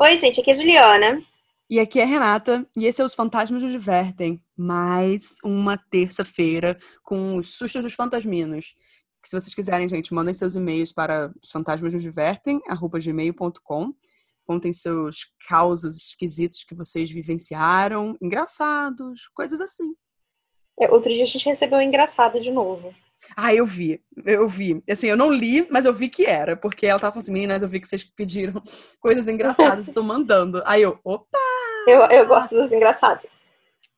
Oi, gente, aqui é a Juliana. E aqui é a Renata, e esse é Os Fantasmas nos Divertem. Mais uma terça-feira com os sustos dos fantasminos. Se vocês quiserem, gente, mandem seus e-mails para fantasmasnosdivertem.gmail.com Contem seus causos esquisitos que vocês vivenciaram, engraçados, coisas assim. É, outro dia a gente recebeu um engraçado de novo. Ah, eu vi, eu vi. Assim, eu não li, mas eu vi que era, porque ela tava falando assim, meninas, eu vi que vocês pediram coisas engraçadas, estão mandando. Aí eu, opa! Eu, eu gosto dos engraçados.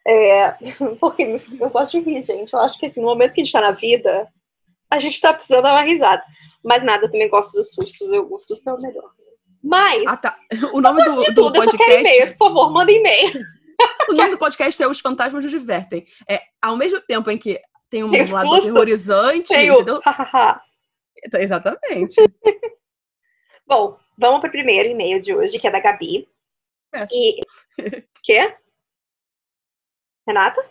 É, porque eu gosto de rir, gente. Eu acho que assim, no momento que a gente tá na vida, a gente tá precisando dar uma risada. Mas nada, eu também gosto dos sustos. Eu, o susto é o melhor. Mas. Ah, tá. O nome do, do tudo, podcast. E-mails, por favor, manda e-mail. O nome do podcast é Os Fantasmas nos Divertem. É, ao mesmo tempo em que tem um tem lado susto, aterrorizante, tem o... entendeu? Exatamente. Bom, vamos para o primeiro e-mail de hoje, que é da Gabi. Essa. E. Quê? Renata?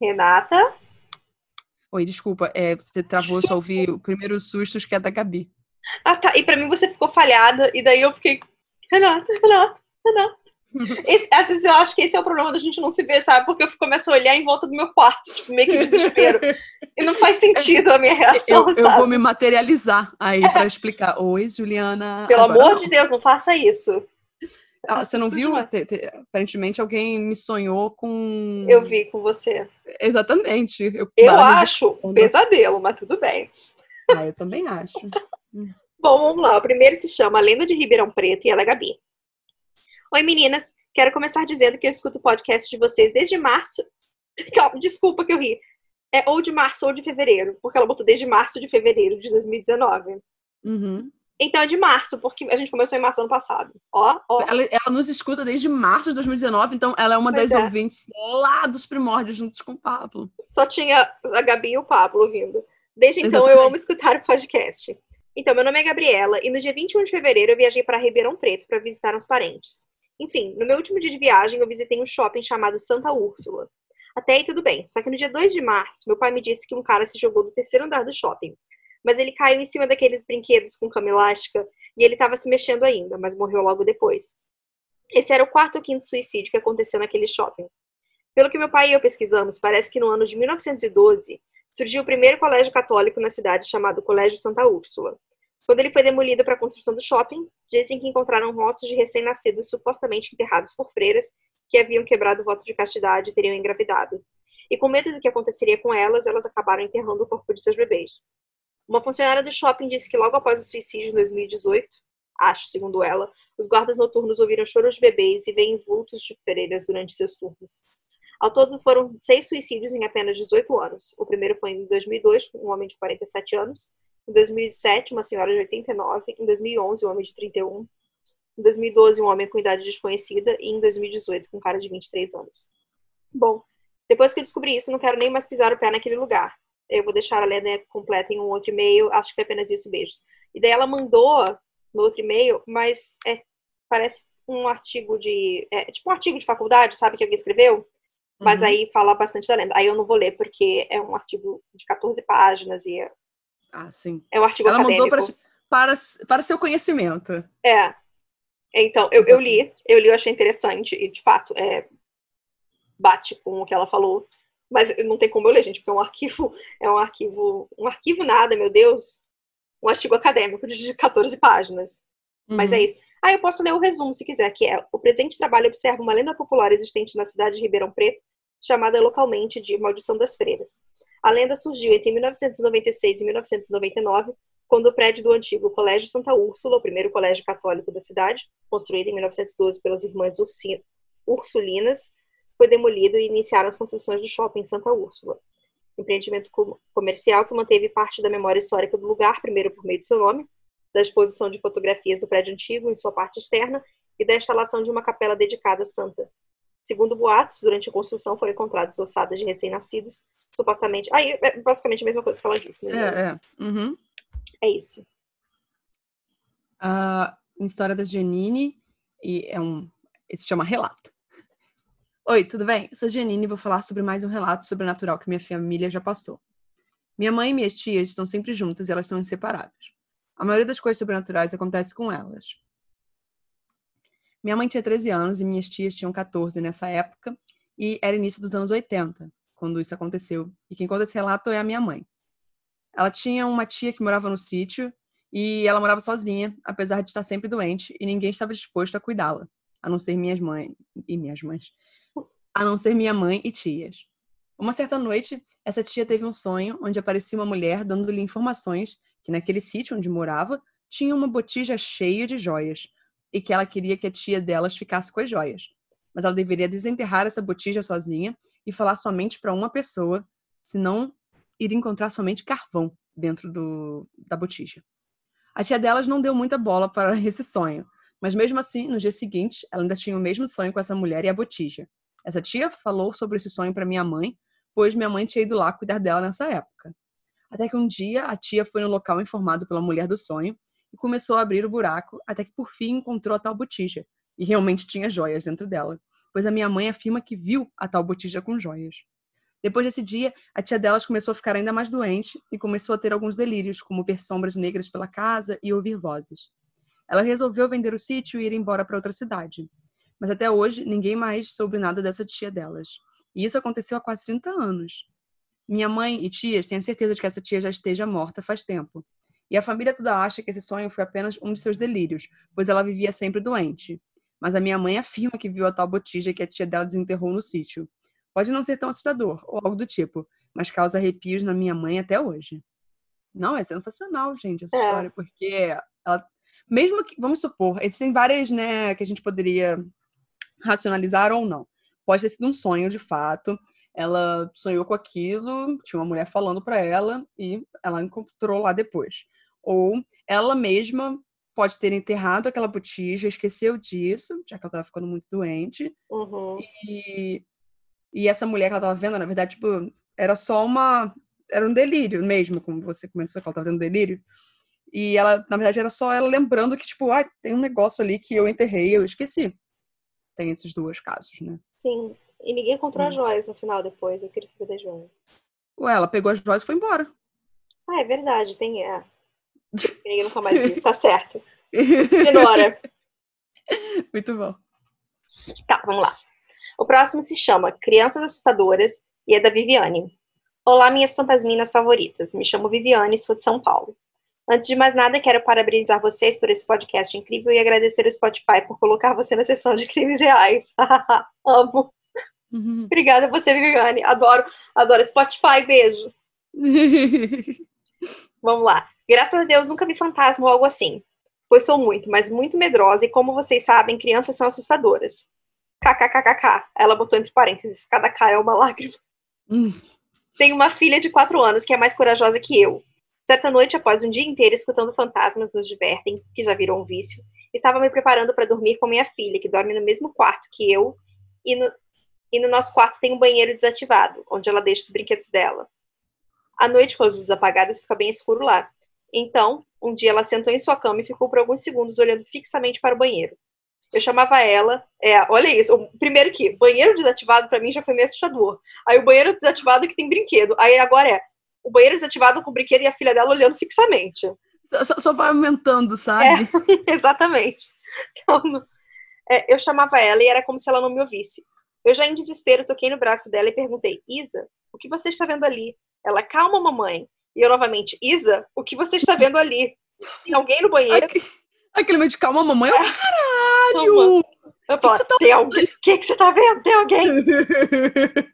Renata? Oi, desculpa. É, você travou, só ouvi o primeiro sustos que é da Gabi. Ah, tá. E pra mim você ficou falhada, e daí eu fiquei. Renata, Renata, Renata. Esse, às vezes eu acho que esse é o problema da gente não se ver, sabe? Porque eu começo a olhar em volta do meu quarto, tipo, meio que desespero. e não faz sentido a minha reação. Eu, eu vou me materializar aí é. pra explicar. Oi, Juliana. Pelo amor não. de Deus, não faça isso. Ah, você não viu? Te, te, aparentemente alguém me sonhou com. Eu vi com você. Exatamente. Eu, eu acho um pesadelo, mas tudo bem. Ah, eu também acho. Bom, vamos lá. O primeiro se chama Lenda de Ribeirão Preto e ela é Gabi. Oi, meninas. Quero começar dizendo que eu escuto o podcast de vocês desde março. Desculpa que eu ri. É ou de março ou de fevereiro, porque ela botou desde março de fevereiro de 2019. Uhum. Então é de março, porque a gente começou em março ano passado. Ó, ó. Ela, ela nos escuta desde março de 2019, então ela é uma pois das é. ouvintes lá dos primórdios, juntos com o Pablo. Só tinha a Gabi e o Pablo ouvindo. Desde então Exatamente. eu amo escutar o podcast. Então, meu nome é Gabriela e no dia 21 de fevereiro eu viajei para Ribeirão Preto para visitar uns parentes. Enfim, no meu último dia de viagem eu visitei um shopping chamado Santa Úrsula. Até aí tudo bem, só que no dia 2 de março, meu pai me disse que um cara se jogou do terceiro andar do shopping. Mas ele caiu em cima daqueles brinquedos com cama elástica e ele estava se mexendo ainda, mas morreu logo depois. Esse era o quarto ou quinto suicídio que aconteceu naquele shopping. Pelo que meu pai e eu pesquisamos, parece que no ano de 1912 surgiu o primeiro colégio católico na cidade chamado Colégio Santa Úrsula. Quando ele foi demolido para a construção do shopping, dizem que encontraram rostos de recém-nascidos supostamente enterrados por freiras que haviam quebrado o voto de castidade e teriam engravidado. E com medo do que aconteceria com elas, elas acabaram enterrando o corpo de seus bebês. Uma funcionária do shopping disse que logo após o suicídio em 2018, acho, segundo ela, os guardas noturnos ouviram choros de bebês e veem vultos de freiras durante seus turnos. Ao todo, foram seis suicídios em apenas 18 anos. O primeiro foi em 2002, com um homem de 47 anos. Em 2007, uma senhora de 89. Em 2011, um homem de 31. Em 2012, um homem com idade desconhecida. E em 2018, com um cara de 23 anos. Bom, depois que eu descobri isso, não quero nem mais pisar o pé naquele lugar. Eu vou deixar a lenda completa em um outro e-mail. Acho que foi apenas isso. Beijos. E daí ela mandou no outro e-mail, mas é, parece um artigo de. É, tipo um artigo de faculdade, sabe, que alguém escreveu? Mas uhum. aí fala bastante da lenda. Aí eu não vou ler, porque é um artigo de 14 páginas e. Ah, sim. É um artigo Ela acadêmico. mandou para, para, para seu conhecimento. É. Então, eu, eu li, eu li, eu achei interessante, e de fato, é, bate com o que ela falou. Mas não tem como eu ler, gente, porque é um arquivo, é um arquivo, um arquivo nada, meu Deus. Um artigo acadêmico de 14 páginas. Uhum. Mas é uhum. isso. Ah, eu posso ler o resumo se quiser, que é o presente trabalho observa uma lenda popular existente na cidade de Ribeirão Preto, chamada localmente de Maldição das Freiras. A lenda surgiu entre 1996 e 1999, quando o prédio do antigo Colégio Santa Úrsula, o primeiro colégio católico da cidade, construído em 1912 pelas irmãs Ursulinas, foi demolido e iniciaram as construções do shopping Santa Úrsula. Empreendimento comercial que manteve parte da memória histórica do lugar, primeiro por meio de seu nome, da exposição de fotografias do prédio antigo em sua parte externa e da instalação de uma capela dedicada à santa, Segundo boatos, durante a construção foram encontradas ossadas de recém-nascidos, supostamente. Aí é basicamente a mesma coisa que ela disse, né? É, é. Uhum. É isso. A história da Janine, e é um. Se chama Relato. Oi, tudo bem? Eu sou a Janine e vou falar sobre mais um relato sobrenatural que minha família já passou. Minha mãe e minhas tias estão sempre juntas e elas são inseparáveis. A maioria das coisas sobrenaturais acontece com elas. Minha mãe tinha 13 anos e minhas tias tinham 14 nessa época, e era início dos anos 80, quando isso aconteceu. E quem conta esse relato é a minha mãe. Ela tinha uma tia que morava no sítio e ela morava sozinha, apesar de estar sempre doente, e ninguém estava disposto a cuidá-la, a não ser minhas mães e minhas mães, a não ser minha mãe e tias. Uma certa noite, essa tia teve um sonho onde aparecia uma mulher dando-lhe informações que naquele sítio onde morava tinha uma botija cheia de joias e que ela queria que a tia delas ficasse com as joias. Mas ela deveria desenterrar essa botija sozinha e falar somente para uma pessoa, senão iria encontrar somente carvão dentro do, da botija. A tia delas não deu muita bola para esse sonho, mas mesmo assim, no dia seguinte, ela ainda tinha o mesmo sonho com essa mulher e a botija. Essa tia falou sobre esse sonho para minha mãe, pois minha mãe tinha ido lá cuidar dela nessa época. Até que um dia a tia foi no local informado pela mulher do sonho e começou a abrir o buraco, até que por fim encontrou a tal botija. E realmente tinha joias dentro dela, pois a minha mãe afirma que viu a tal botija com joias. Depois desse dia, a tia delas começou a ficar ainda mais doente e começou a ter alguns delírios, como ver sombras negras pela casa e ouvir vozes. Ela resolveu vender o sítio e ir embora para outra cidade. Mas até hoje, ninguém mais soube nada dessa tia delas. E isso aconteceu há quase 30 anos. Minha mãe e tias têm a certeza de que essa tia já esteja morta faz tempo. E a família toda acha que esse sonho foi apenas um de seus delírios, pois ela vivia sempre doente. Mas a minha mãe afirma que viu a tal botija que a tia dela desenterrou no sítio. Pode não ser tão assustador, ou algo do tipo, mas causa arrepios na minha mãe até hoje. Não, é sensacional, gente, essa é. história, porque ela, mesmo que, vamos supor, existem várias, né, que a gente poderia racionalizar ou não. Pode ter sido um sonho, de fato. Ela sonhou com aquilo, tinha uma mulher falando para ela e ela encontrou lá depois. Ou ela mesma pode ter enterrado aquela botija, esqueceu disso, já que ela estava ficando muito doente. Uhum. E e essa mulher que ela tava vendo, na verdade, tipo, era só uma. Era um delírio mesmo, como você começou que ela tava tendo delírio. E ela, na verdade, era só ela lembrando que, tipo, ah, tem um negócio ali que eu enterrei, eu esqueci. Tem esses dois casos, né? Sim. E ninguém encontrou hum. as joias no final depois. Eu queria saber das joias. Ué, ela pegou as joias e foi embora. Ah, é verdade, tem. É. Ninguém nunca mais viu. Tá certo. Ignora. Muito bom. Tá, vamos lá. O próximo se chama Crianças Assustadoras e é da Viviane. Olá, minhas fantasminas favoritas. Me chamo Viviane e sou de São Paulo. Antes de mais nada, quero parabenizar vocês por esse podcast incrível e agradecer o Spotify por colocar você na sessão de crimes reais. Amo. Uhum. Obrigada a você, Viviane. Adoro, adoro Spotify. Beijo. Vamos lá. Graças a Deus nunca vi fantasma ou algo assim. Pois sou muito, mas muito medrosa e como vocês sabem, crianças são assustadoras. KKKKK. Ela botou entre parênteses, cada K é uma lágrima. Hum. Tenho uma filha de quatro anos que é mais corajosa que eu. Certa noite, após um dia inteiro escutando fantasmas nos divertem, que já virou um vício, estava me preparando para dormir com minha filha, que dorme no mesmo quarto que eu, e no, e no nosso quarto tem um banheiro desativado, onde ela deixa os brinquedos dela. À noite, com as luzes apagadas, fica bem escuro lá. Então, um dia ela sentou em sua cama e ficou por alguns segundos olhando fixamente para o banheiro. Eu chamava ela, é, olha isso, o, primeiro que banheiro desativado para mim já foi meio assustador. Aí o banheiro desativado que tem brinquedo. Aí agora é o banheiro desativado com o brinquedo e a filha dela olhando fixamente. Só, só vai aumentando, sabe? É, exatamente. Então, é, eu chamava ela e era como se ela não me ouvisse. Eu já em desespero toquei no braço dela e perguntei: Isa, o que você está vendo ali? Ela, calma, mamãe. E eu novamente: Isa, o que você está vendo ali? Tem alguém no banheiro? Aquele momento de calma, mamãe, é um caralho! Eu que, que você tá... Tem alguém? O que, que você tá vendo? Tem alguém?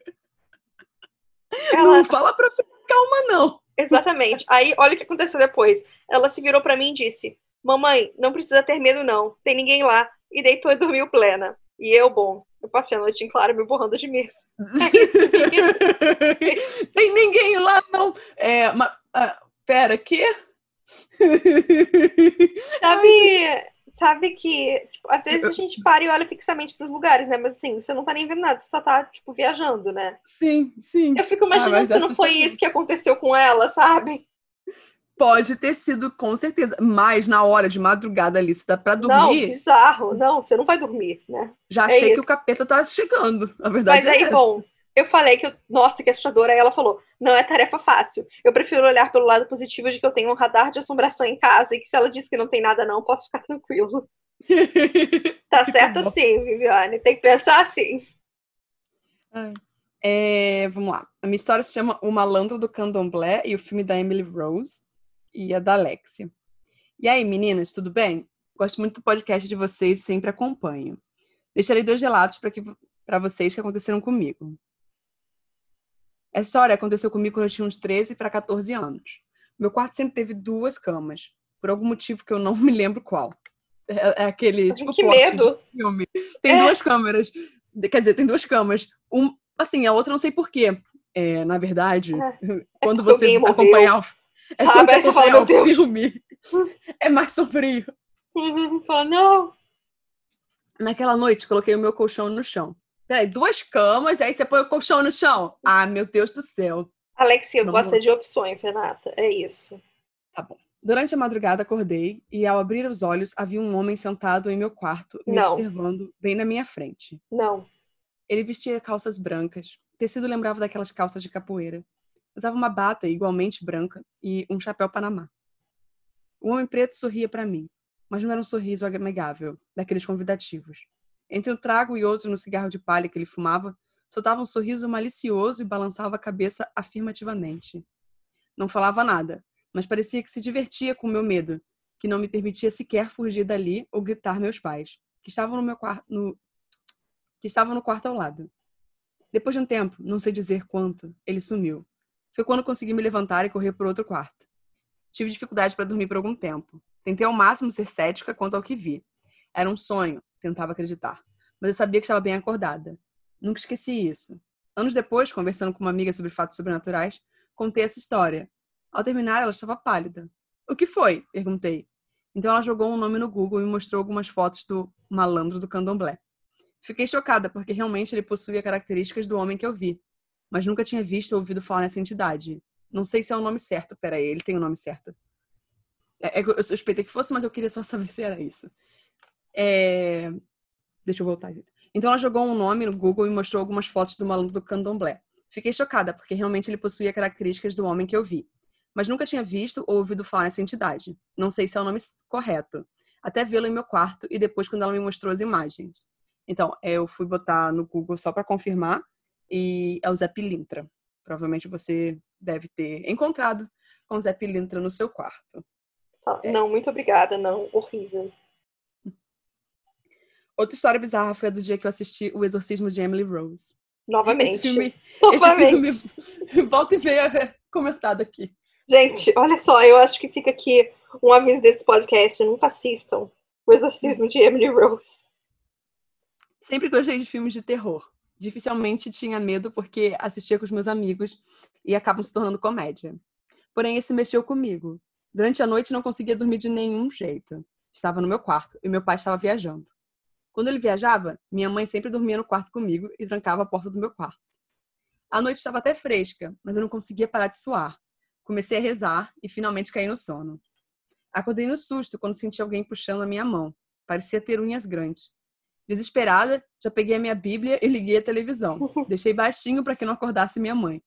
Ela... Não fala pra calma, não. Exatamente. Aí, olha o que aconteceu depois. Ela se virou para mim e disse: Mamãe, não precisa ter medo, não. Tem ninguém lá. E deitou e dormiu plena. E eu, bom, eu passei a noite em claro me borrando de medo. Tem ninguém lá, não. É, mas, ah, pera, que? sabe, sabe que, tipo, às vezes a gente para e olha fixamente para os lugares, né? Mas assim, você não tá nem vendo nada, você só tá, tipo, viajando, né? Sim, sim. Eu fico imaginando ah, se não foi isso que aconteceu com ela, sabe? Pode ter sido, com certeza. Mas na hora de madrugada ali, se dá pra dormir. Não, bizarro. Não, você não vai dormir, né? Já é achei isso. que o capeta tá chegando. A verdade Mas aí, é bom, eu falei que, eu, nossa, que assustadora. Aí ela falou: não é tarefa fácil. Eu prefiro olhar pelo lado positivo de que eu tenho um radar de assombração em casa e que se ela diz que não tem nada, não, posso ficar tranquilo. tá certo assim, Viviane. Tem que pensar assim. É, vamos lá. A minha história se chama O Malandro do Candomblé e o filme da Emily Rose e a da Alexia. E aí, meninas, tudo bem? Gosto muito do podcast de vocês e sempre acompanho. Deixarei dois relatos para vocês que aconteceram comigo. Essa história aconteceu comigo quando eu tinha uns 13 para 14 anos. Meu quarto sempre teve duas camas, por algum motivo que eu não me lembro qual. É, é aquele, tipo, que medo. de filme. Tem é. duas câmeras. Quer dizer, tem duas camas. Um, assim, a outra não sei porquê. É, na verdade, é. quando você acompanhar o, é quando você acompanhar o filme, é mais sombrio. Fala, não. Naquela noite, coloquei o meu colchão no chão. Peraí, duas camas, aí você põe o colchão no chão. Ah, meu Deus do céu. Alexia gosta de opções, Renata. É isso. Tá bom. Durante a madrugada acordei e ao abrir os olhos havia um homem sentado em meu quarto, me Não. observando bem na minha frente. Não. Ele vestia calças brancas. O tecido lembrava daquelas calças de capoeira. Usava uma bata igualmente branca e um chapéu panamá. O homem preto sorria para mim, mas não era um sorriso amigável, daqueles convidativos. Entre um trago e outro no cigarro de palha que ele fumava, soltava um sorriso malicioso e balançava a cabeça afirmativamente. Não falava nada, mas parecia que se divertia com o meu medo, que não me permitia sequer fugir dali ou gritar meus pais, que estavam no meu quarto, no... que estavam no quarto ao lado. Depois de um tempo, não sei dizer quanto, ele sumiu. Foi quando consegui me levantar e correr para outro quarto. Tive dificuldade para dormir por algum tempo. Tentei ao máximo ser cética quanto ao que vi. Era um sonho, tentava acreditar. Mas eu sabia que estava bem acordada. Nunca esqueci isso. Anos depois, conversando com uma amiga sobre fatos sobrenaturais, contei essa história. Ao terminar, ela estava pálida. O que foi? perguntei. Então ela jogou um nome no Google e mostrou algumas fotos do malandro do candomblé. Fiquei chocada porque realmente ele possuía características do homem que eu vi, mas nunca tinha visto ou ouvido falar nessa entidade. Não sei se é o nome certo. Pera aí, ele tem o nome certo. É, é, eu suspeitei que fosse, mas eu queria só saber se era isso. É... Deixa eu voltar. Então ela jogou um nome no Google e mostrou algumas fotos do malandro do candomblé. Fiquei chocada, porque realmente ele possuía características do homem que eu vi. Mas nunca tinha visto ou ouvido falar nessa entidade. Não sei se é o nome correto. Até vê-lo em meu quarto e depois quando ela me mostrou as imagens. Então, eu fui botar no Google só para confirmar e é o Zé Pilintra. Provavelmente você deve ter encontrado com o Zé Pilintra no seu quarto. É. Não, muito obrigada, não, horrível. Outra história bizarra foi a do dia que eu assisti O Exorcismo de Emily Rose. Novamente. Esse filme, Novamente. esse filme volta e meia comentado aqui. Gente, olha só, eu acho que fica aqui um aviso desse podcast, nunca assistam O Exorcismo de Emily Rose. Sempre gostei de filmes de terror. Dificilmente tinha medo porque assistia com os meus amigos e acabam se tornando comédia. Porém, esse mexeu comigo. Durante a noite não conseguia dormir de nenhum jeito. Estava no meu quarto e meu pai estava viajando. Quando ele viajava, minha mãe sempre dormia no quarto comigo e trancava a porta do meu quarto. A noite estava até fresca, mas eu não conseguia parar de suar. Comecei a rezar e finalmente caí no sono. Acordei no susto quando senti alguém puxando a minha mão. Parecia ter unhas grandes. Desesperada, já peguei a minha Bíblia e liguei a televisão. Deixei baixinho para que não acordasse minha mãe.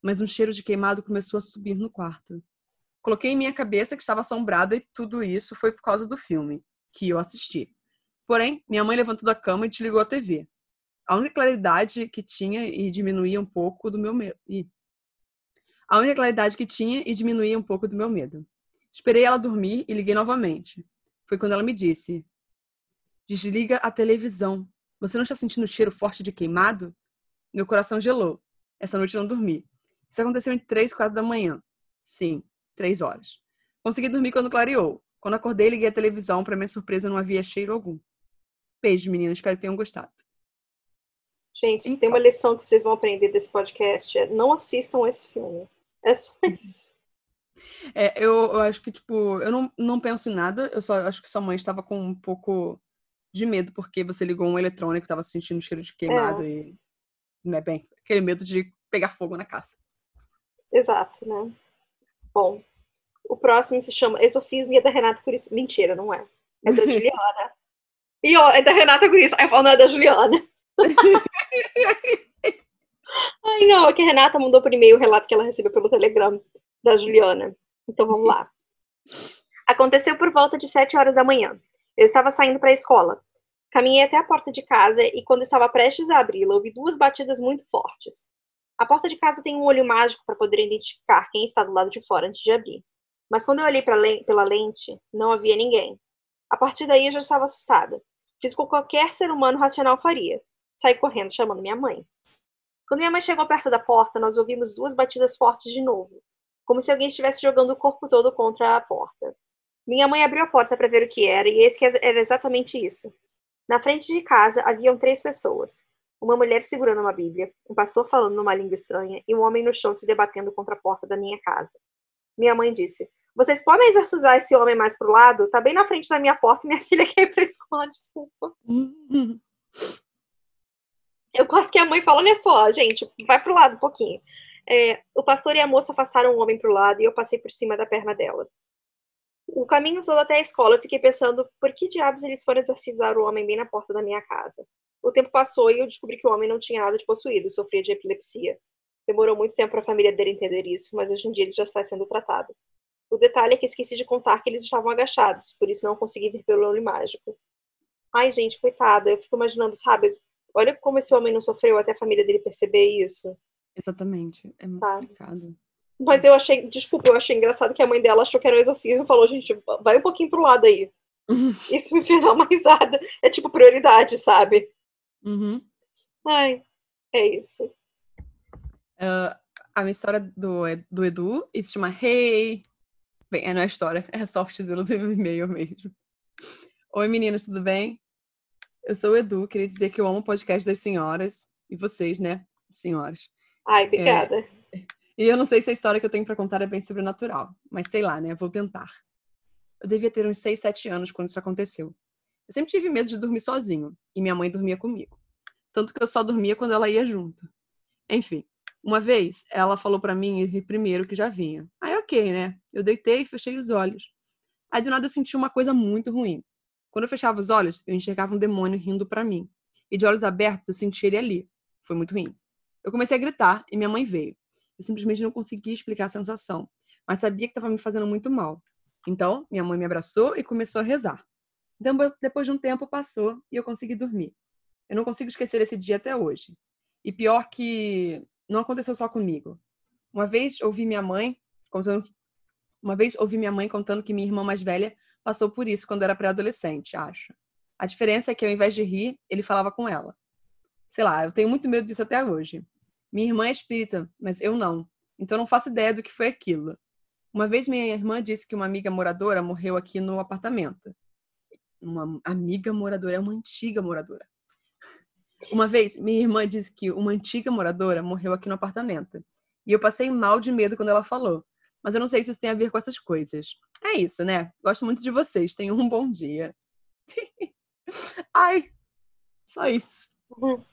Mas um cheiro de queimado começou a subir no quarto. Coloquei em minha cabeça que estava assombrada e tudo isso foi por causa do filme que eu assisti. Porém, minha mãe levantou da cama e desligou a TV. A única claridade que tinha e diminuía um pouco do meu medo. A única claridade que tinha e diminuía um pouco do meu medo. Esperei ela dormir e liguei novamente. Foi quando ela me disse: Desliga a televisão. Você não está sentindo o cheiro forte de queimado? Meu coração gelou. Essa noite não dormi. Isso aconteceu em três, quatro da manhã. Sim, três horas. Consegui dormir quando clareou. Quando acordei, liguei a televisão. Para minha surpresa, não havia cheiro algum. Beijo, meninas. Espero que tenham gostado. Gente, então. tem uma lição que vocês vão aprender desse podcast. É não assistam esse filme. É só isso. É, eu, eu acho que, tipo, eu não, não penso em nada. Eu só acho que sua mãe estava com um pouco de medo, porque você ligou um eletrônico, estava sentindo cheiro de queimado é. e. Né, bem, aquele medo de pegar fogo na casa. Exato, né? Bom, o próximo se chama Exorcismo e é da Renata Curis. Mentira, não é. É da Juliana. E ó, é da Renata Curis. Aí eu falo, não, é da Juliana. Ai, não, é que a Renata mandou por e-mail o relato que ela recebeu pelo Telegram da Juliana. Então vamos lá. Aconteceu por volta de 7 horas da manhã. Eu estava saindo para a escola. Caminhei até a porta de casa e, quando estava prestes a abri-la, ouvi duas batidas muito fortes. A porta de casa tem um olho mágico para poder identificar quem está do lado de fora antes de abrir. Mas quando eu olhei le pela lente, não havia ninguém. A partir daí eu já estava assustada. Fiz o que qualquer ser humano racional faria. Saí correndo chamando minha mãe. Quando minha mãe chegou perto da porta, nós ouvimos duas batidas fortes de novo, como se alguém estivesse jogando o corpo todo contra a porta. Minha mãe abriu a porta para ver o que era, e esse que era exatamente isso. Na frente de casa haviam três pessoas. Uma mulher segurando uma Bíblia, um pastor falando numa língua estranha e um homem no chão se debatendo contra a porta da minha casa. Minha mãe disse: Vocês podem exorcizar esse homem mais pro lado? Tá bem na frente da minha porta e minha filha quer ir pra escola, desculpa. Eu gosto que a mãe fala: Olha só, gente, vai pro lado um pouquinho. É, o pastor e a moça passaram o homem pro lado e eu passei por cima da perna dela o caminho todo até a escola, eu fiquei pensando por que diabos eles foram exorcizar o homem bem na porta da minha casa. O tempo passou e eu descobri que o homem não tinha nada de possuído, sofria de epilepsia. Demorou muito tempo para a família dele entender isso, mas hoje em dia ele já está sendo tratado. O detalhe é que esqueci de contar que eles estavam agachados, por isso não consegui ver pelo olho mágico. Ai, gente, coitada, eu fico imaginando, sabe? Olha como esse homem não sofreu até a família dele perceber isso. Exatamente. É muito complicado. Mas eu achei, desculpa, eu achei engraçado que a mãe dela achou que era um exorcismo e falou, gente, vai um pouquinho pro lado aí. Isso me fez dar uma risada. É tipo prioridade, sabe? Uhum. Ai, é isso. Uh, a minha história do, do Edu, e se chama Hey. Bem, é não é história, é só o título do e-mail mesmo. Oi meninas, tudo bem? Eu sou o Edu, queria dizer que eu amo o podcast das senhoras, e vocês, né, senhoras. Ai, obrigada. É, e eu não sei se a história que eu tenho para contar é bem sobrenatural, mas sei lá, né? Vou tentar. Eu devia ter uns 6, 7 anos quando isso aconteceu. Eu sempre tive medo de dormir sozinho, e minha mãe dormia comigo. Tanto que eu só dormia quando ela ia junto. Enfim, uma vez ela falou para mim ir primeiro que já vinha. Aí, ok, né? Eu deitei e fechei os olhos. Aí, do nada, eu senti uma coisa muito ruim. Quando eu fechava os olhos, eu enxergava um demônio rindo para mim. E de olhos abertos, eu senti ele ali. Foi muito ruim. Eu comecei a gritar e minha mãe veio. Eu simplesmente não conseguia explicar a sensação, mas sabia que estava me fazendo muito mal. Então, minha mãe me abraçou e começou a rezar. Então, depois de um tempo passou e eu consegui dormir. Eu não consigo esquecer esse dia até hoje. E pior que não aconteceu só comigo. Uma vez ouvi minha mãe contando uma vez ouvi minha mãe contando que minha irmã mais velha passou por isso quando era pré-adolescente, acho. A diferença é que ao invés de rir, ele falava com ela. Sei lá, eu tenho muito medo disso até hoje. Minha irmã é espírita, mas eu não. Então não faço ideia do que foi aquilo. Uma vez minha irmã disse que uma amiga moradora morreu aqui no apartamento. Uma amiga moradora, é uma antiga moradora. Uma vez minha irmã disse que uma antiga moradora morreu aqui no apartamento. E eu passei mal de medo quando ela falou. Mas eu não sei se isso tem a ver com essas coisas. É isso, né? Gosto muito de vocês. Tenham um bom dia. Ai, só isso. Uhum.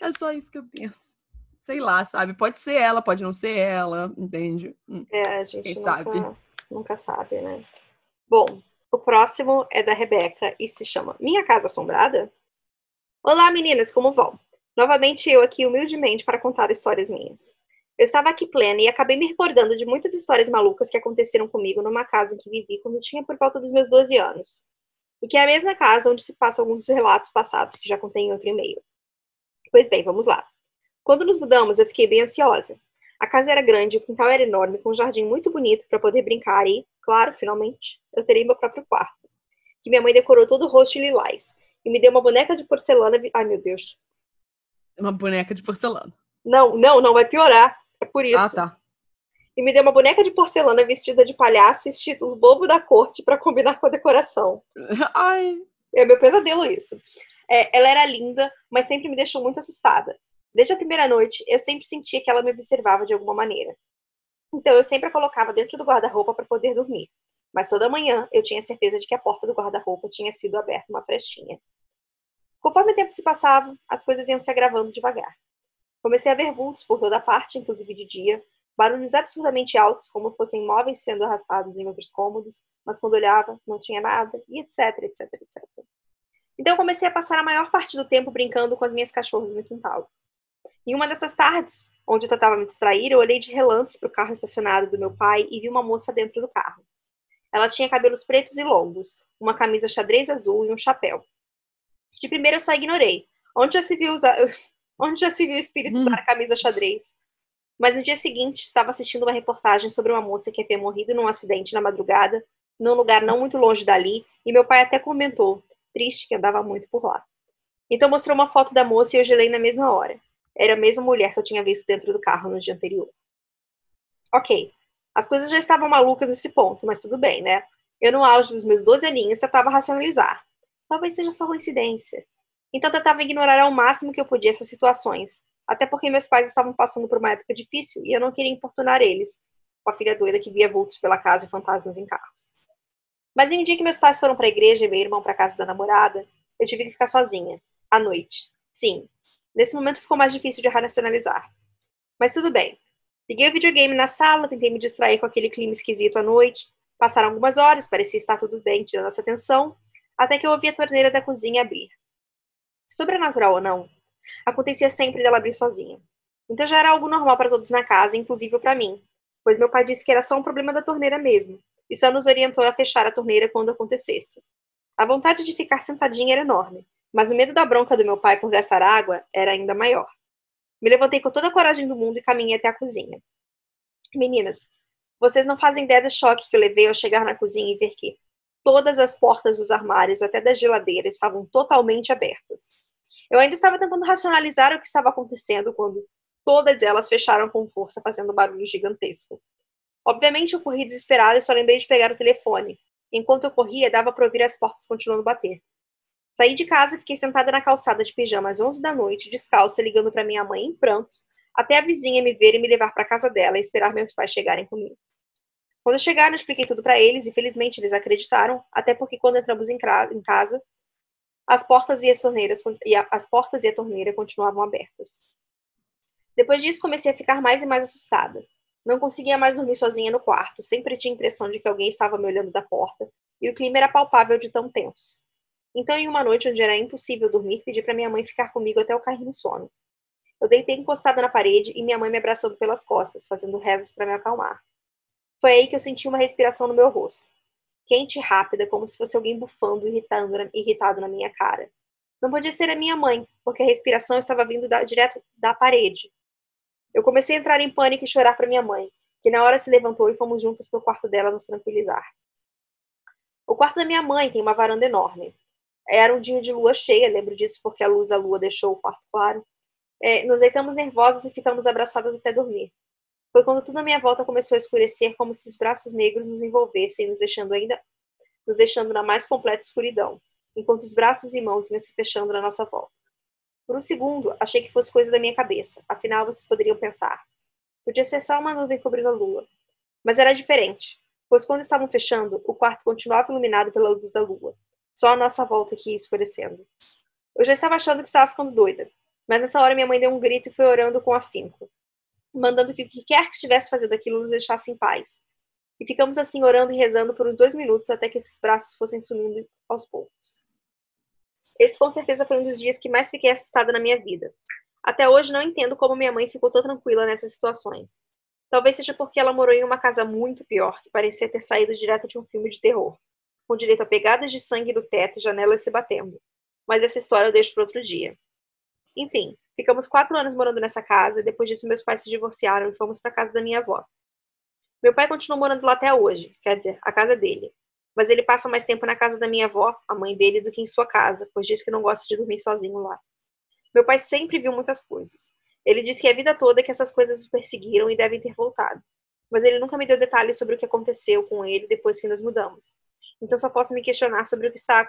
É só isso que eu penso sei lá, sabe? Pode ser ela, pode não ser ela, entende? Hum, é, a gente Quem nunca, sabe? nunca sabe, né? Bom, o próximo é da Rebeca e se chama Minha Casa Assombrada? Olá, meninas, como vão? Novamente eu aqui humildemente para contar histórias minhas. Eu estava aqui plena e acabei me recordando de muitas histórias malucas que aconteceram comigo numa casa em que vivi quando tinha por volta dos meus 12 anos. E que é a mesma casa onde se passam alguns relatos passados que já contei em outro e-mail. Pois bem, vamos lá. Quando nos mudamos, eu fiquei bem ansiosa. A casa era grande, o quintal era enorme, com um jardim muito bonito para poder brincar e, claro, finalmente, eu terei meu próprio quarto, que minha mãe decorou todo o rosto e lilás, e me deu uma boneca de porcelana. Ai, meu Deus. Uma boneca de porcelana. Não, não, não vai piorar. É por isso. Ah, tá. E me deu uma boneca de porcelana vestida de palhaço, estilo bobo da corte, para combinar com a decoração. Ai. É meu pesadelo isso. É, ela era linda, mas sempre me deixou muito assustada. Desde a primeira noite, eu sempre sentia que ela me observava de alguma maneira. Então eu sempre a colocava dentro do guarda-roupa para poder dormir. Mas toda manhã eu tinha certeza de que a porta do guarda-roupa tinha sido aberta uma frestinha. Conforme o tempo se passava, as coisas iam se agravando devagar. Comecei a ver vultos por toda parte, inclusive de dia, barulhos absurdamente altos, como fossem móveis sendo arrastados em outros cômodos, mas quando olhava, não tinha nada, e etc, etc, etc. Então comecei a passar a maior parte do tempo brincando com as minhas cachorras no quintal. Em uma dessas tardes, onde eu tentava me distrair, eu olhei de relance para o carro estacionado do meu pai e vi uma moça dentro do carro. Ela tinha cabelos pretos e longos, uma camisa xadrez azul e um chapéu. De primeira eu só ignorei. Onde já se viu usar... Onde já se viu o espírito usar a camisa xadrez? Mas no dia seguinte, estava assistindo uma reportagem sobre uma moça que havia morrido num acidente na madrugada, num lugar não muito longe dali, e meu pai até comentou, triste que andava muito por lá. Então mostrou uma foto da moça e eu gelei na mesma hora. Era a mesma mulher que eu tinha visto dentro do carro no dia anterior. Ok, as coisas já estavam malucas nesse ponto, mas tudo bem, né? Eu, no auge dos meus 12 aninhos, tentava racionalizar. Talvez seja só coincidência. Então tentava ignorar ao máximo que eu podia essas situações. Até porque meus pais estavam passando por uma época difícil e eu não queria importunar eles, com a filha doida que via vultos pela casa e fantasmas em carros. Mas em um dia que meus pais foram para a igreja e meu irmão para casa da namorada, eu tive que ficar sozinha, à noite. Sim, nesse momento ficou mais difícil de racionalizar. Mas tudo bem. Liguei o videogame na sala, tentei me distrair com aquele clima esquisito à noite. Passaram algumas horas, parecia estar tudo bem, tirando nossa atenção, até que eu ouvi a torneira da cozinha abrir. Sobrenatural ou não, acontecia sempre dela abrir sozinha. Então já era algo normal para todos na casa, inclusive para mim, pois meu pai disse que era só um problema da torneira mesmo, e só nos orientou a fechar a torneira quando acontecesse. A vontade de ficar sentadinha era enorme, mas o medo da bronca do meu pai por gastar água era ainda maior. Me levantei com toda a coragem do mundo e caminhei até a cozinha. Meninas, vocês não fazem ideia do choque que eu levei ao chegar na cozinha e ver que todas as portas dos armários, até da geladeira, estavam totalmente abertas. Eu ainda estava tentando racionalizar o que estava acontecendo quando todas elas fecharam com força, fazendo um barulho gigantesco. Obviamente, eu corri desesperada e só lembrei de pegar o telefone. Enquanto eu corria, dava para ouvir as portas continuando a bater. Saí de casa e fiquei sentada na calçada de pijama às 11 da noite, descalça, ligando para minha mãe em prantos, até a vizinha me ver e me levar para casa dela e esperar meus pais chegarem comigo. Quando chegaram, expliquei tudo para eles e felizmente eles acreditaram, até porque quando entramos em casa, as portas e as torneiras e a, as portas e a torneira continuavam abertas. Depois disso, comecei a ficar mais e mais assustada. Não conseguia mais dormir sozinha no quarto, sempre tinha a impressão de que alguém estava me olhando da porta, e o clima era palpável de tão tenso. Então, em uma noite onde era impossível dormir, pedi para minha mãe ficar comigo até cair no sono. Eu deitei encostada na parede e minha mãe me abraçando pelas costas, fazendo rezas para me acalmar. Foi aí que eu senti uma respiração no meu rosto quente e rápida, como se fosse alguém bufando, irritando, irritado na minha cara. Não podia ser a minha mãe, porque a respiração estava vindo da, direto da parede. Eu comecei a entrar em pânico e chorar para minha mãe, que na hora se levantou e fomos juntos para o quarto dela nos tranquilizar. O quarto da minha mãe tem uma varanda enorme. Era um dia de lua cheia, lembro disso porque a luz da lua deixou o quarto claro. É, nos deitamos nervosas e ficamos abraçadas até dormir. Foi quando tudo à minha volta começou a escurecer, como se os braços negros nos envolvessem, nos deixando ainda nos deixando na mais completa escuridão, enquanto os braços e mãos iam se fechando na nossa volta. Por um segundo, achei que fosse coisa da minha cabeça. Afinal, vocês poderiam pensar. Podia ser só uma nuvem cobrindo a lua. Mas era diferente, pois quando estavam fechando, o quarto continuava iluminado pela luz da lua. Só a nossa volta aqui escurecendo. Eu já estava achando que estava ficando doida, mas nessa hora minha mãe deu um grito e foi orando com afinco mandando que o que quer que estivesse fazendo aquilo nos deixasse em paz. E ficamos assim orando e rezando por uns dois minutos até que esses braços fossem sumindo aos poucos. Esse com certeza foi um dos dias que mais fiquei assustada na minha vida. Até hoje não entendo como minha mãe ficou tão tranquila nessas situações. Talvez seja porque ela morou em uma casa muito pior, que parecia ter saído direto de um filme de terror, com direito a pegadas de sangue do teto e janelas se batendo. Mas essa história eu deixo para outro dia. Enfim, ficamos quatro anos morando nessa casa e depois disso meus pais se divorciaram e fomos para casa da minha avó. Meu pai continua morando lá até hoje, quer dizer, a casa dele. Mas ele passa mais tempo na casa da minha avó, a mãe dele, do que em sua casa, pois diz que não gosta de dormir sozinho lá. Meu pai sempre viu muitas coisas. Ele disse que a vida toda que essas coisas o perseguiram e devem ter voltado. Mas ele nunca me deu detalhes sobre o que aconteceu com ele depois que nos mudamos. Então só posso me questionar sobre o que está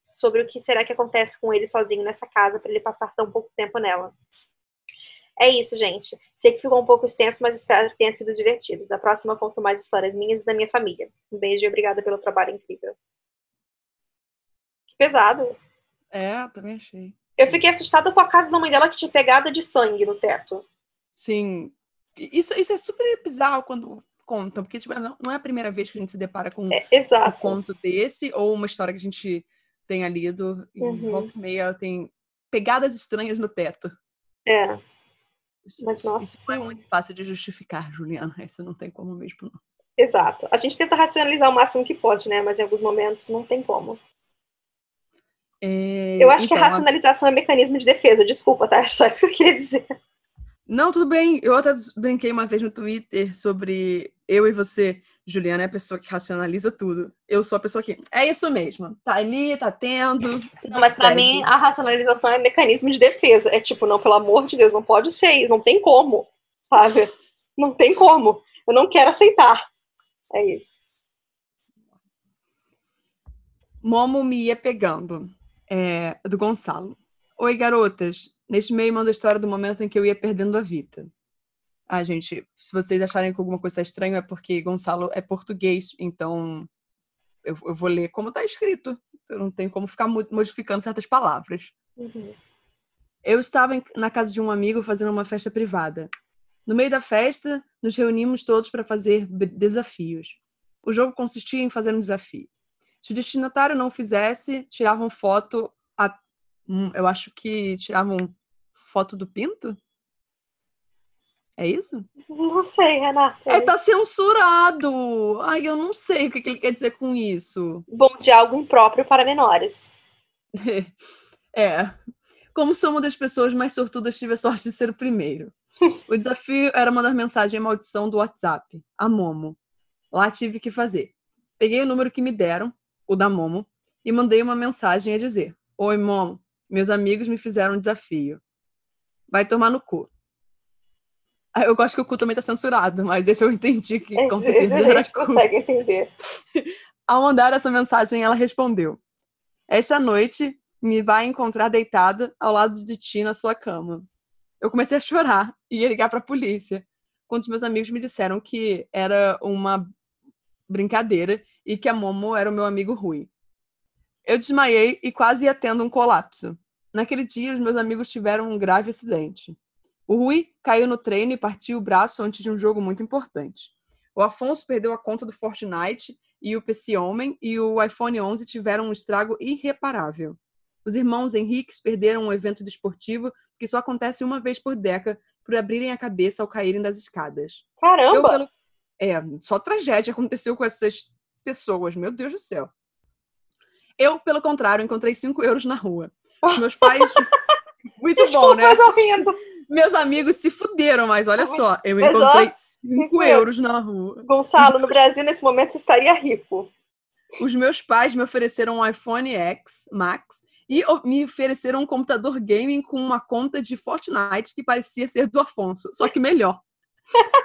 sobre o que será que acontece com ele sozinho nessa casa para ele passar tão pouco tempo nela. É isso, gente. Sei que ficou um pouco extenso, mas espero que tenha sido divertido. Da próxima conto mais histórias minhas e da minha família. Um beijo e obrigada pelo trabalho incrível. Que pesado. É, também achei. Eu fiquei assustada com a casa da mãe dela que tinha pegada de sangue no teto. Sim. Isso, isso é super bizarro quando contam, porque tipo, não é a primeira vez que a gente se depara com é, um conto desse ou uma história que a gente tenha lido. E uhum. volta e meia tem pegadas estranhas no teto. É. Isso, Mas, isso, nossa, isso foi muito fácil de justificar, Juliana. Isso não tem como mesmo, não. Exato. A gente tenta racionalizar o máximo que pode, né? Mas em alguns momentos não tem como. É... Eu acho então, que a racionalização a... é mecanismo de defesa. Desculpa, tá? É só isso que eu queria dizer. Não, tudo bem. Eu até brinquei uma vez no Twitter sobre eu e você. Juliana é a pessoa que racionaliza tudo. Eu sou a pessoa que. É isso mesmo. Tá ali, tá tendo. Não, mas pra mim, a racionalização é mecanismo de defesa. É tipo, não, pelo amor de Deus, não pode ser isso. Não tem como. Sabe? Não tem como. Eu não quero aceitar. É isso. Momo me ia pegando. É, do Gonçalo. Oi, garotas. Neste meio manda a história do momento em que eu ia perdendo a vida. Ah, gente, se vocês acharem que alguma coisa está estranha é porque Gonçalo é português, então eu, eu vou ler como está escrito. Eu não tenho como ficar modificando certas palavras. Uhum. Eu estava em, na casa de um amigo fazendo uma festa privada. No meio da festa, nos reunimos todos para fazer desafios. O jogo consistia em fazer um desafio. Se o destinatário não fizesse, tiravam foto. A... Hum, eu acho que tiravam foto do pinto? É isso? Não sei, Renata. É, tá censurado. Ai, eu não sei o que, que ele quer dizer com isso. Bom, de algo impróprio para menores. é. Como sou uma das pessoas mais sortudas, tive a sorte de ser o primeiro. O desafio era mandar mensagem maldição do WhatsApp, a Momo. Lá tive que fazer. Peguei o número que me deram, o da Momo, e mandei uma mensagem a dizer: Oi, Momo, meus amigos me fizeram um desafio. Vai tomar no cu. Eu gosto que o cu também tá censurado, mas esse eu entendi que com certeza esse era consegue entender. Ao mandar essa mensagem, ela respondeu: Esta noite me vai encontrar deitada ao lado de ti na sua cama. Eu comecei a chorar e ia ligar para a polícia, quando os meus amigos me disseram que era uma brincadeira e que a Momo era o meu amigo Rui. Eu desmaiei e quase ia tendo um colapso. Naquele dia, os meus amigos tiveram um grave acidente. O Rui caiu no treino e partiu o braço antes de um jogo muito importante. O Afonso perdeu a conta do Fortnite e o PC Homem e o iPhone 11 tiveram um estrago irreparável. Os irmãos Henriques perderam um evento desportivo que só acontece uma vez por década por abrirem a cabeça ao caírem das escadas. Caramba! Eu, pelo... É, só tragédia aconteceu com essas pessoas, meu Deus do céu. Eu, pelo contrário, encontrei 5 euros na rua. Meus pais. Muito Desculpa, bom, né? Eu tô rindo. Meus amigos se fuderam, mas olha só, eu encontrei 5 euros na rua. Gonçalo, no Brasil, nesse momento, estaria rico. Os meus pais me ofereceram um iPhone X Max e me ofereceram um computador gaming com uma conta de Fortnite que parecia ser do Afonso, só que melhor.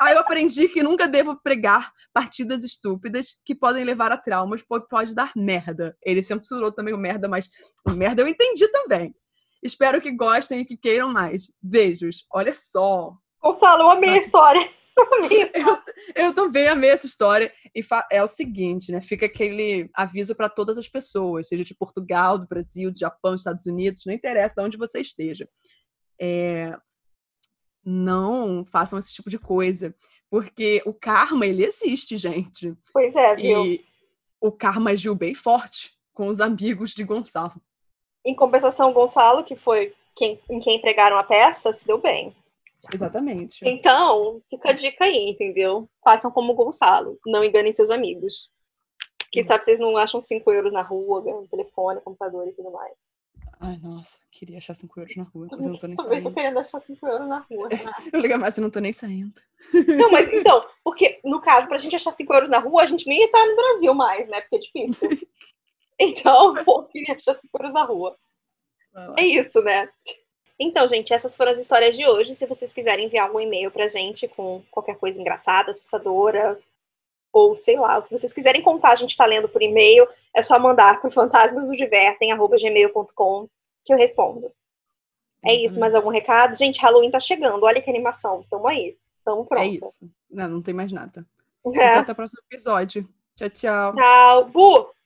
Aí eu aprendi que nunca devo pregar partidas estúpidas que podem levar a traumas, pode, pode dar merda. Ele sempre censurou também o merda, mas o merda eu entendi também. Espero que gostem e que queiram mais. Beijos. Olha só. Gonçalo, eu amei a história. eu, eu também amei essa história. E é o seguinte, né? Fica aquele aviso para todas as pessoas, seja de Portugal, do Brasil, do Japão, dos Estados Unidos, não interessa de onde você esteja. É, não façam esse tipo de coisa. Porque o karma, ele existe, gente. Pois é, viu? E o karma agiu bem forte com os amigos de Gonçalo. Em compensação, Gonçalo, que foi quem, em quem empregaram a peça, se deu bem. Exatamente. Então, fica a dica aí, entendeu? Façam como Gonçalo. Não enganem seus amigos. Quem sabe vocês não acham 5 euros na rua, ganhando telefone, computador e tudo mais. Ai, nossa, queria achar 5 euros na rua, mas eu não tô nem saindo. Eu tô querendo achar 5 euros na rua. eu ligo mais, eu não tô nem saindo. Não, mas então, porque no caso, pra gente achar 5 euros na rua, a gente nem ia estar no Brasil mais, né? Porque é difícil. Então, pô, queria achar 5 euros na rua. É isso, né? Então, gente, essas foram as histórias de hoje. Se vocês quiserem enviar algum e-mail pra gente com qualquer coisa engraçada, assustadora, ou sei lá, o que vocês quiserem contar, a gente tá lendo por e-mail, é só mandar por fantasmasodivertem.gmail.com que eu respondo. É isso, mais algum recado? Gente, Halloween tá chegando, olha que animação. Tamo aí, tamo pronto. É isso. Não, não tem mais nada. É. Então, até o próximo episódio. Tchau, tchau. Tchau. Bu!